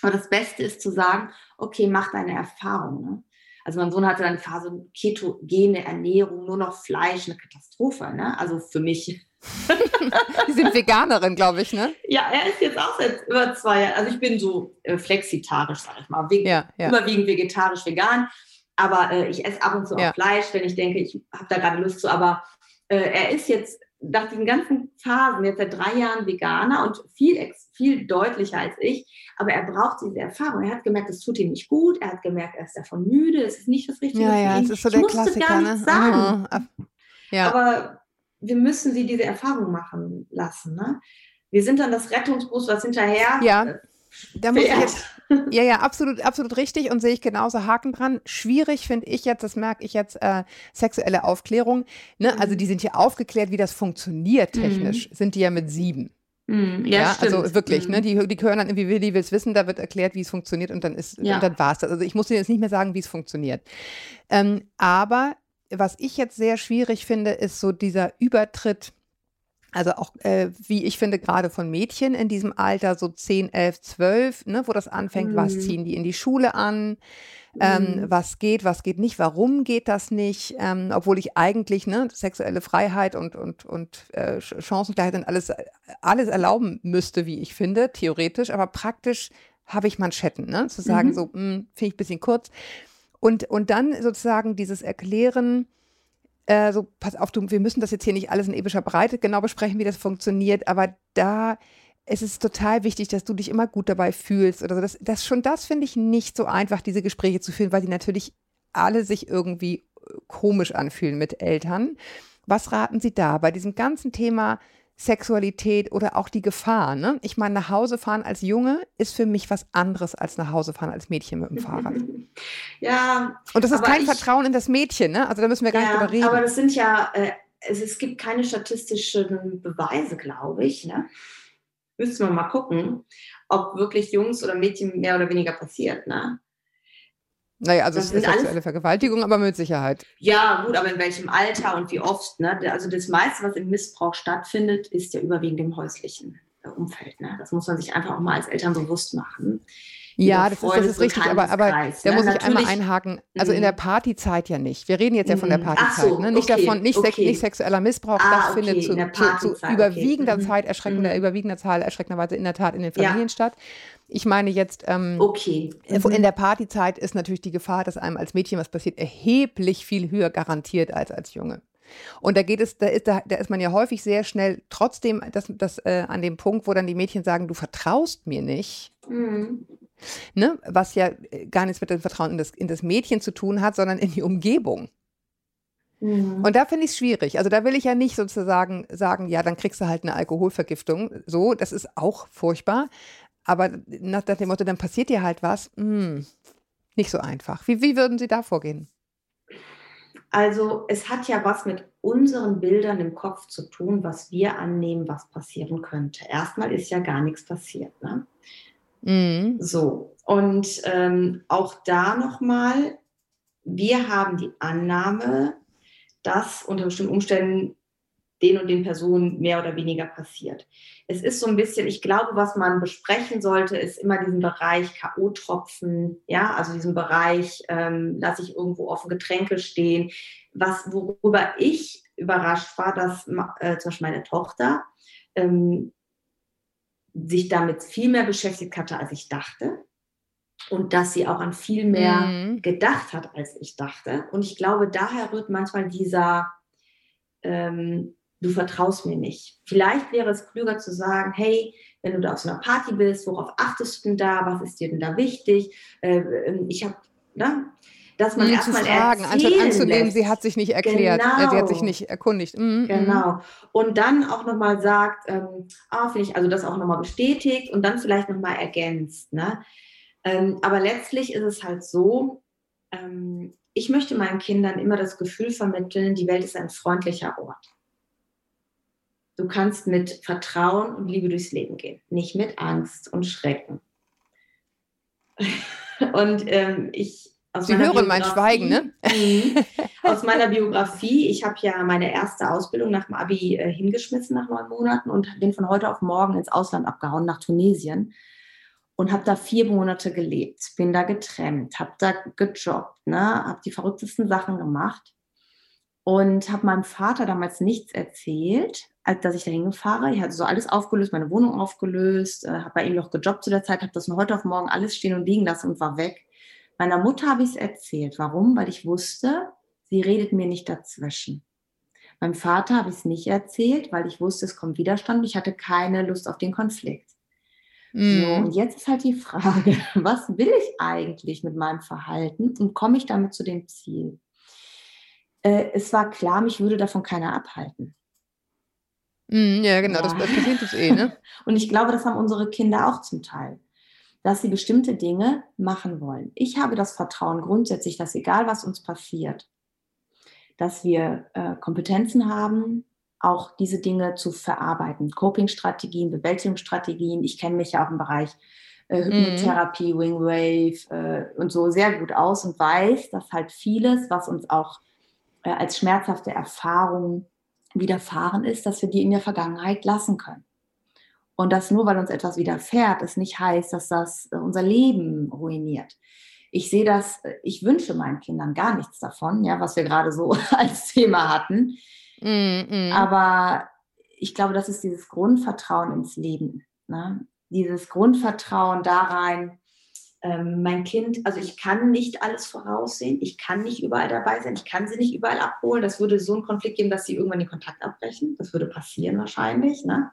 Aber das Beste ist zu sagen, okay, mach deine Erfahrung. Ne? Also mein Sohn hatte dann eine Phase ketogene Ernährung, nur noch Fleisch, eine Katastrophe. Ne? Also für mich. <laughs> Die sind Veganerin, glaube ich, ne? Ja, er ist jetzt auch seit über zwei Jahren. Also ich bin so äh, flexitarisch, sage ich mal. Ve ja, ja. Überwiegend vegetarisch, vegan. Aber äh, ich esse ab und zu ja. auch Fleisch, wenn ich denke, ich habe da gerade Lust zu. Aber äh, er ist jetzt nach diesen ganzen Phasen jetzt seit drei Jahren Veganer und viel, viel deutlicher als ich. Aber er braucht diese Erfahrung. Er hat gemerkt, es tut ihm nicht gut. Er hat gemerkt, er ist davon müde. Es ist nicht das Richtige. Ja, ja, es ist so ich der Klassiker. Gar ne? sagen. Oh, ja. Aber wir müssen sie diese Erfahrung machen lassen. Ne? Wir sind dann das Rettungsbus, was hinterher. Ja. Da muss ich jetzt, ja, ja, absolut, absolut richtig und sehe ich genauso Haken dran. Schwierig finde ich jetzt, das merke ich jetzt, äh, sexuelle Aufklärung. Ne? Mhm. Also die sind ja aufgeklärt, wie das funktioniert technisch, mhm. sind die ja mit sieben. Mhm. Ja, ja also wirklich, ne? Mhm. Die, die hören dann irgendwie, Willi will es wissen, da wird erklärt, wie es funktioniert und dann ist, ja. und dann war es das. Also ich muss dir jetzt nicht mehr sagen, wie es funktioniert. Ähm, aber was ich jetzt sehr schwierig finde, ist so dieser Übertritt also auch, äh, wie ich finde, gerade von Mädchen in diesem Alter, so 10, 11, 12, ne, wo das anfängt, mhm. was ziehen die in die Schule an, ähm, mhm. was geht, was geht nicht, warum geht das nicht, ähm, obwohl ich eigentlich ne, sexuelle Freiheit und, und, und äh, Chancengleichheit und alles, alles erlauben müsste, wie ich finde, theoretisch, aber praktisch habe ich Manschetten, ne, zu sagen, mhm. so, hm, finde ich ein bisschen kurz. Und, und dann sozusagen dieses Erklären, äh, so, pass auf, du, wir müssen das jetzt hier nicht alles in epischer Breite genau besprechen, wie das funktioniert, aber da ist es total wichtig, dass du dich immer gut dabei fühlst oder so. Das, das schon das finde ich nicht so einfach, diese Gespräche zu führen, weil die natürlich alle sich irgendwie äh, komisch anfühlen mit Eltern. Was raten Sie da bei diesem ganzen Thema Sexualität oder auch die Gefahr. Ne? Ich meine, nach Hause fahren als Junge ist für mich was anderes als nach Hause fahren als Mädchen mit dem Fahrrad. <laughs> Ja. Und das ist kein ich, Vertrauen in das Mädchen, ne? Also da müssen wir gar ja, nicht drüber reden. Aber das sind ja, äh, es, es, gibt keine statistischen Beweise, glaube ich. Ne? Müssen wir mal gucken, ob wirklich Jungs oder Mädchen mehr oder weniger passiert. Ne? Naja, also das es ist sexuelle Vergewaltigung, aber mit Sicherheit. Ja, gut, aber in welchem Alter und wie oft? Ne? Also das meiste, was im Missbrauch stattfindet, ist ja überwiegend im häuslichen äh, Umfeld. Ne? Das muss man sich einfach auch mal als Eltern bewusst machen. Ja, das ist, das ist richtig, aber, aber da muss ne? ich einmal einhaken. Also in der mhm. Partyzeit ja nicht. Wir reden jetzt ja von der mhm. Partyzeit. So, ne? Nicht okay, davon, nicht, okay. nicht, sexueller Missbrauch, ah, das okay, findet zu, zu, zu überwiegender. Mhm. Zeit, erschreckender, überwiegender Zahl erschreckenderweise in der Tat in den Familien ja. statt. Ich meine jetzt, ähm, okay. Mhm. in der Partyzeit ist natürlich die Gefahr, dass einem als Mädchen was passiert, erheblich viel höher garantiert als als Junge. Und da geht es, da ist, da, da ist man ja häufig sehr schnell trotzdem das, das, äh, an dem Punkt, wo dann die Mädchen sagen, du vertraust mir nicht. Mhm. Ne? Was ja äh, gar nichts mit dem Vertrauen in das, in das Mädchen zu tun hat, sondern in die Umgebung. Mhm. Und da finde ich es schwierig. Also da will ich ja nicht sozusagen sagen, ja, dann kriegst du halt eine Alkoholvergiftung. So, das ist auch furchtbar. Aber nach, dem Motto, dann passiert dir halt was, mh, hm, nicht so einfach. Wie, wie würden Sie da vorgehen? Also es hat ja was mit unseren Bildern im Kopf zu tun, was wir annehmen, was passieren könnte. Erstmal ist ja gar nichts passiert. Ne? Mhm. So, und ähm, auch da nochmal, wir haben die Annahme, dass unter bestimmten Umständen den und den Personen mehr oder weniger passiert. Es ist so ein bisschen, ich glaube, was man besprechen sollte, ist immer diesen Bereich K.O.-Tropfen, ja, also diesen Bereich, ähm, lasse ich irgendwo offen Getränke stehen. Was, worüber ich überrascht war, dass äh, zum Beispiel meine Tochter ähm, sich damit viel mehr beschäftigt hatte, als ich dachte. Und dass sie auch an viel mehr mhm. gedacht hat, als ich dachte. Und ich glaube, daher rührt manchmal dieser, ähm, du vertraust mir nicht. Vielleicht wäre es klüger zu sagen, hey, wenn du da auf so einer Party bist, worauf achtest du denn da? Was ist dir denn da wichtig? Äh, ähm, ich habe, ne? dass man erstmal fragen, anstatt anzunehmen, lässt. sie hat sich nicht erklärt, genau. äh, sie hat sich genau. nicht erkundigt. Mhm, mhm. Genau. Und dann auch nochmal sagt, ähm, ah, finde ich, also das auch nochmal bestätigt und dann vielleicht nochmal ergänzt. Ne? Ähm, aber letztlich ist es halt so, ähm, ich möchte meinen Kindern immer das Gefühl vermitteln, die Welt ist ein freundlicher Ort. Du kannst mit Vertrauen und Liebe durchs Leben gehen, nicht mit Angst und Schrecken. <laughs> Und ähm, ich aus Sie hören mein Schweigen, ne? Mhm. aus meiner Biografie. Ich habe ja meine erste Ausbildung nach dem Abi äh, hingeschmissen nach neun Monaten und bin von heute auf morgen ins Ausland abgehauen, nach Tunesien. Und habe da vier Monate gelebt, bin da getrennt, habe da gejobbt, ne? habe die verrücktesten Sachen gemacht und habe meinem Vater damals nichts erzählt, dass ich da hingefahre. Ich hatte so alles aufgelöst, meine Wohnung aufgelöst, äh, habe bei ihm noch gejobbt zu der Zeit, habe das von heute auf morgen alles stehen und liegen lassen und war weg. Meiner Mutter habe ich es erzählt. Warum? Weil ich wusste, sie redet mir nicht dazwischen. Meinem Vater habe ich es nicht erzählt, weil ich wusste, es kommt Widerstand ich hatte keine Lust auf den Konflikt. Mm. So, mhm. und jetzt ist halt die Frage, <laughs> was will ich eigentlich mit meinem Verhalten und komme ich damit zu dem Ziel? Äh, es war klar, mich würde davon keiner abhalten. Mm, ja, genau, ja. das passiert es eh, ne? <laughs> und ich glaube, das haben unsere Kinder auch zum Teil dass sie bestimmte Dinge machen wollen. Ich habe das Vertrauen grundsätzlich, dass egal was uns passiert, dass wir äh, Kompetenzen haben, auch diese Dinge zu verarbeiten. Coping-Strategien, Bewältigungsstrategien. Ich kenne mich ja auch im Bereich äh, Hypnotherapie, mhm. Wingwave äh, und so sehr gut aus und weiß, dass halt vieles, was uns auch äh, als schmerzhafte Erfahrung widerfahren ist, dass wir die in der Vergangenheit lassen können. Und dass nur weil uns etwas widerfährt, es nicht heißt, dass das äh, unser Leben ruiniert. Ich sehe das, äh, ich wünsche meinen Kindern gar nichts davon, ja, was wir gerade so <laughs> als Thema hatten. Mm, mm. Aber ich glaube, das ist dieses Grundvertrauen ins Leben. Ne? Dieses Grundvertrauen da rein, ähm, mein Kind, also ich kann nicht alles voraussehen, ich kann nicht überall dabei sein, ich kann sie nicht überall abholen. Das würde so einen Konflikt geben, dass sie irgendwann den Kontakt abbrechen. Das würde passieren wahrscheinlich. Ne?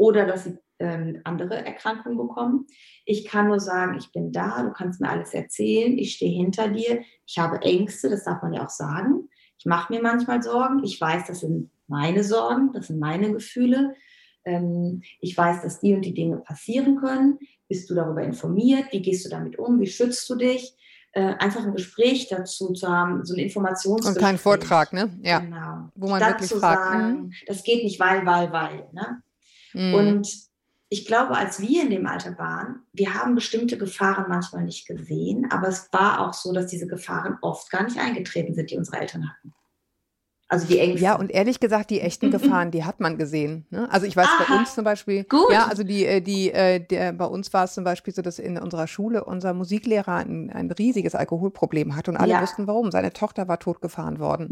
oder dass sie ähm, andere Erkrankungen bekommen. Ich kann nur sagen, ich bin da, du kannst mir alles erzählen, ich stehe hinter dir, ich habe Ängste, das darf man ja auch sagen. Ich mache mir manchmal Sorgen, ich weiß, das sind meine Sorgen, das sind meine Gefühle. Ähm, ich weiß, dass die und die Dinge passieren können. Bist du darüber informiert? Wie gehst du damit um? Wie schützt du dich? Äh, einfach ein Gespräch dazu zu haben, so ein Informationsgespräch. Und kein Vortrag, ne? Ja. Genau. Wo man Statt wirklich fragt. Sagen, mhm. das geht nicht, weil, weil, weil. Ne? Mhm. Und ich glaube, als wir in dem Alter waren, wir haben bestimmte Gefahren manchmal nicht gesehen, aber es war auch so, dass diese Gefahren oft gar nicht eingetreten sind, die unsere Eltern hatten. Also die Ängste. Ja, und ehrlich gesagt, die echten <laughs> Gefahren, die hat man gesehen. Ne? Also ich weiß Aha, bei uns zum Beispiel, gut. ja, also die, äh, die, äh, der, bei uns war es zum Beispiel so, dass in unserer Schule unser Musiklehrer ein, ein riesiges Alkoholproblem hatte und alle ja. wussten warum. Seine Tochter war totgefahren worden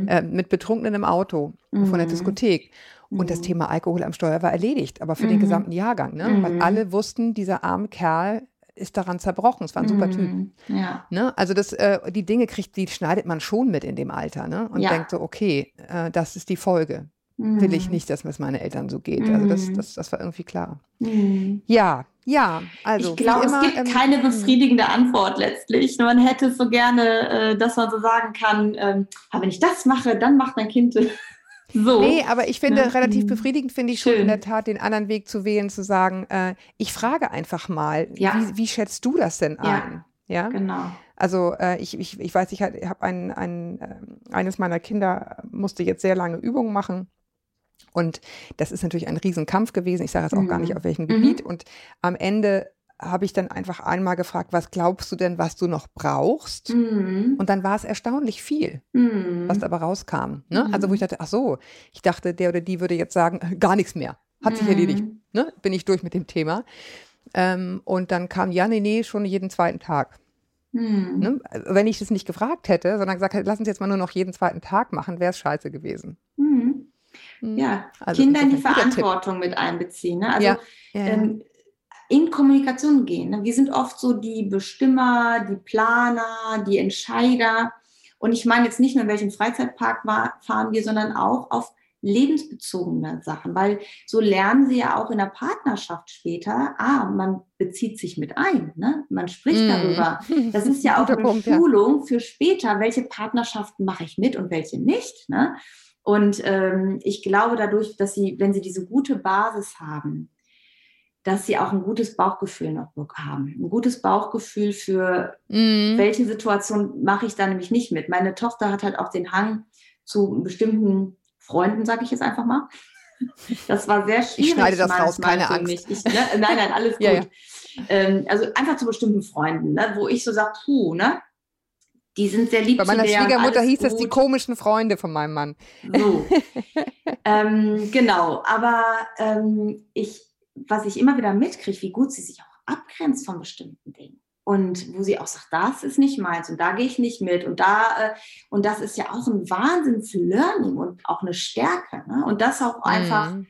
mhm. äh, mit Betrunkenen im Auto mhm. von der mhm. Diskothek. Und das mhm. Thema Alkohol am Steuer war erledigt, aber für mhm. den gesamten Jahrgang, ne? Mhm. Weil alle wussten, dieser arme Kerl ist daran zerbrochen. Es war ein super Typ. Mhm. Ja. Ne? Also das, äh, die Dinge kriegt, die schneidet man schon mit in dem Alter, ne? Und ja. denkt so, okay, äh, das ist die Folge. Will ich mhm. nicht, dass es meinen Eltern so geht. Also das, mhm. das, das war irgendwie klar. Ja, ja, also. Ich glaube, es gibt ähm, keine befriedigende Antwort letztlich. Man hätte so gerne, äh, dass man so sagen kann, ähm, aber wenn ich das mache, dann macht mein Kind so. Nee, aber ich finde, ja. relativ mhm. befriedigend finde ich Schön. schon in der Tat, den anderen Weg zu wählen, zu sagen, äh, ich frage einfach mal, ja. wie, wie, schätzt du das denn ein? Ja, genau. Also äh, ich, ich, ich weiß, ich habe ein, ein, äh, eines meiner Kinder musste jetzt sehr lange Übungen machen. Und das ist natürlich ein Riesenkampf gewesen. Ich sage jetzt auch mhm. gar nicht, mhm. auf welchem Gebiet. Mhm. Und am Ende habe ich dann einfach einmal gefragt, was glaubst du denn, was du noch brauchst? Mhm. Und dann war es erstaunlich viel, mhm. was dabei rauskam. Ne? Mhm. Also wo ich dachte, ach so, ich dachte, der oder die würde jetzt sagen, <laughs> gar nichts mehr, hat sich erledigt, mhm. ne? bin ich durch mit dem Thema. Ähm, und dann kam, ja, nee, nee, schon jeden zweiten Tag. Mhm. Ne? Wenn ich das nicht gefragt hätte, sondern gesagt hätte, lass uns jetzt mal nur noch jeden zweiten Tag machen, wäre es scheiße gewesen. Mhm. Ja, also, Kinder in die Verantwortung mit einbeziehen. Ne? Also ja. Ja, ähm, in Kommunikation gehen. Ne? Wir sind oft so die Bestimmer, die Planer, die Entscheider. Und ich meine jetzt nicht nur, in welchem Freizeitpark fahren wir, sondern auch auf lebensbezogene Sachen, weil so lernen sie ja auch in der Partnerschaft später, ah, man bezieht sich mit ein, ne? man spricht mm. darüber. Das ist <laughs> ja auch eine Punkt, Schulung ja. für später, welche Partnerschaften mache ich mit und welche nicht. Ne? Und ähm, ich glaube dadurch, dass sie, wenn sie diese gute Basis haben, dass sie auch ein gutes Bauchgefühl noch haben. Ein gutes Bauchgefühl für mhm. welche Situation mache ich da nämlich nicht mit. Meine Tochter hat halt auch den Hang zu bestimmten Freunden, sage ich jetzt einfach mal. <laughs> Das war sehr schwierig. Ich schneide das raus, keine Angst. Ich, ne? Nein, nein, alles gut. <laughs> Ja, ja. Ähm, also einfach zu bestimmten Freunden, ne? wo ich so sage, puh, ne? Die sind sehr lieb Bei meiner Schwiegermutter hieß es die komischen Freunde von meinem Mann. So. <laughs> ähm, genau, aber ähm, ich, was ich immer wieder mitkriege, wie gut sie sich auch abgrenzt von bestimmten Dingen. Und wo sie auch sagt, das ist nicht meins und da gehe ich nicht mit. Und da, äh, und das ist ja auch ein Wahnsinns-Learning und auch eine Stärke. Ne? Und das auch einfach mhm.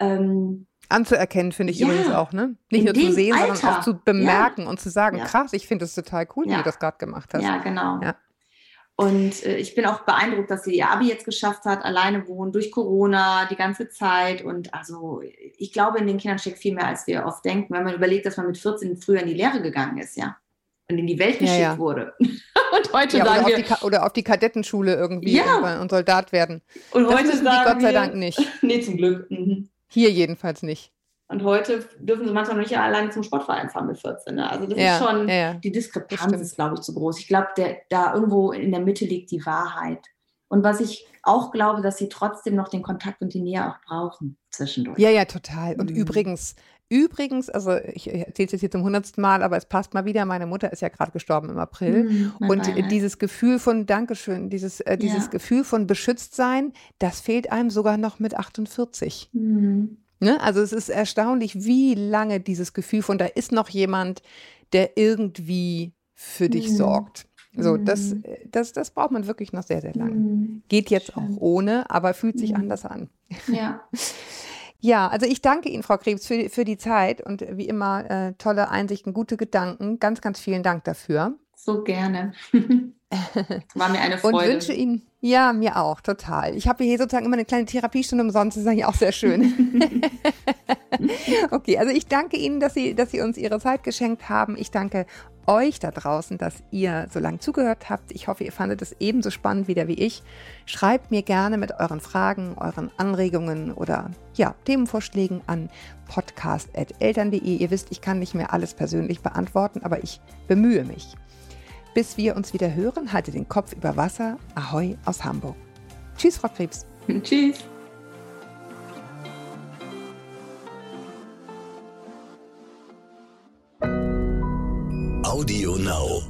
ähm, anzuerkennen, finde ich ja, übrigens auch, ne? Nicht nur zu sehen, Alter. sondern auch zu bemerken ja. und zu sagen, ja. krass, ich finde es total cool, wie du das gerade gemacht hast. Ja, genau. Und äh, ich bin auch beeindruckt, dass sie ihr Abi jetzt geschafft hat, alleine wohnen, durch Corona, die ganze Zeit. Und also ich glaube, in den Kindern steckt viel mehr, als wir oft denken, wenn man überlegt, dass man mit 14 früher in die Lehre gegangen ist, ja. Und in die Welt geschickt ja, ja. wurde. <laughs> und heute ja, sagen oder, wir, auf die, oder auf die Kadettenschule irgendwie ja. und, Soldat werden. Und das heute sagen die Gott sei Dank nicht. <laughs> nee, zum Glück. Mhm. Hier jedenfalls nicht. Und heute dürfen sie manchmal noch nicht alleine zum Sportverein fahren mit 14. Ne? Also das ja, ist schon, ja, die Diskrepanz ist, glaube ich, zu groß. Ich glaube, da irgendwo in der Mitte liegt die Wahrheit. Und was ich auch glaube, dass sie trotzdem noch den Kontakt und die Nähe auch brauchen zwischendurch. Ja, ja, total. Und mhm. übrigens, übrigens, also ich erzähle es jetzt hier zum hundertsten Mal, aber es passt mal wieder, meine Mutter ist ja gerade gestorben im April. Mhm, und Beileid. dieses Gefühl von Dankeschön, dieses, äh, dieses ja. Gefühl von Beschütztsein, das fehlt einem sogar noch mit 48. Mhm. Ne? Also es ist erstaunlich, wie lange dieses Gefühl von, da ist noch jemand, der irgendwie für dich mhm. sorgt. So, das, mhm. das, das braucht man wirklich noch sehr, sehr lange. Mhm. Geht jetzt auch ohne, aber fühlt sich mhm. anders an. Ja. <laughs> Ja, also ich danke Ihnen, Frau Krebs, für, für die Zeit und wie immer äh, tolle Einsichten, gute Gedanken. Ganz, ganz vielen Dank dafür. So gerne. <laughs> <laughs> War mir eine Freude. Und wünsche Ihnen, ja, mir auch, total. Ich habe hier sozusagen immer eine kleine Therapiestunde umsonst, das ist eigentlich auch sehr schön. <laughs> okay, also ich danke Ihnen, dass Sie, dass Sie uns Ihre Zeit geschenkt haben. Ich danke euch da draußen, dass ihr so lange zugehört habt. Ich hoffe, ihr fandet es ebenso spannend wieder wie ich. Schreibt mir gerne mit euren Fragen, euren Anregungen oder ja, Themenvorschlägen an podcast.eltern.de. Ihr wisst, ich kann nicht mehr alles persönlich beantworten, aber ich bemühe mich. Bis wir uns wieder hören, halte den Kopf über Wasser. Ahoi aus Hamburg. Tschüss, Frau Krebs. <laughs> Tschüss. Audio Now.